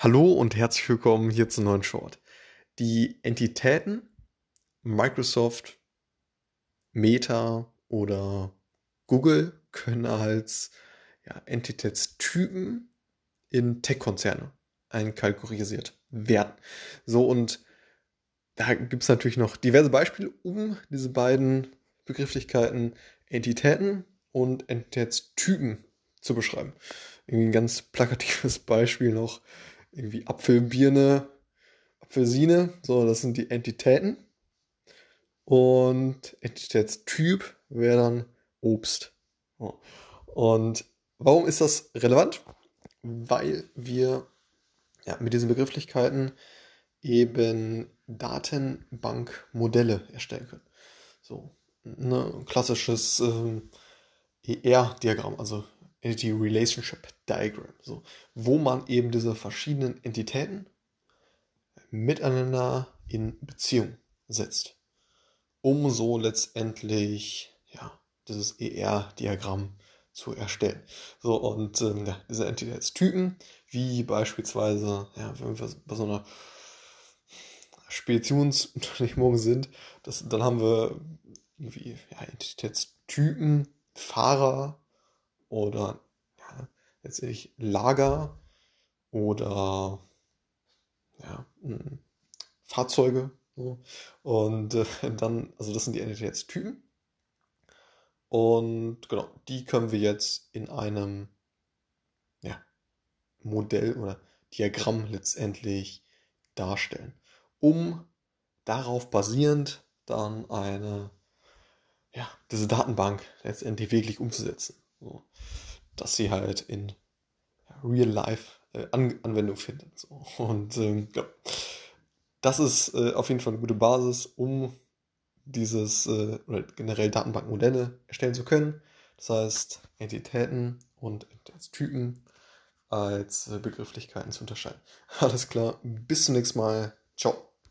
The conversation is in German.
Hallo und herzlich willkommen hier zum neuen Short. Die Entitäten Microsoft, Meta oder Google können als ja, Entitätstypen in Tech-Konzerne einkalkulisiert werden. So und da gibt es natürlich noch diverse Beispiele, um diese beiden Begrifflichkeiten Entitäten und Entitätstypen zu beschreiben. Irgendwie ein ganz plakatives Beispiel noch irgendwie Apfel, Birne, Apfelsine. So, das sind die Entitäten. Und Entitätstyp wäre dann Obst. Und warum ist das relevant? Weil wir ja, mit diesen Begrifflichkeiten eben Datenbankmodelle erstellen können. So, ne, ein klassisches ähm, ER-Diagramm, also Entity Relationship Diagram, so, wo man eben diese verschiedenen Entitäten miteinander in Beziehung setzt, um so letztendlich ja, dieses ER-Diagramm zu erstellen. So, und ähm, ja, diese Entitätstypen, wie beispielsweise, ja, wenn wir bei so einer Speditionsunternehmung sind, das, dann haben wir irgendwie ja, Entitätstypen, Fahrer, oder ja, letztendlich Lager oder ja, hm, Fahrzeuge. So. Und äh, dann, also das sind die Entitätstypen. Und genau, die können wir jetzt in einem ja, Modell oder Diagramm letztendlich darstellen, um darauf basierend dann eine, ja, diese Datenbank letztendlich wirklich umzusetzen. So, dass sie halt in Real Life äh, An Anwendung findet. So. Und ähm, ja, das ist äh, auf jeden Fall eine gute Basis, um dieses äh, oder generell Datenbankmodelle erstellen zu können. Das heißt, Entitäten und als äh, Begrifflichkeiten zu unterscheiden. Alles klar, bis zum nächsten Mal. Ciao.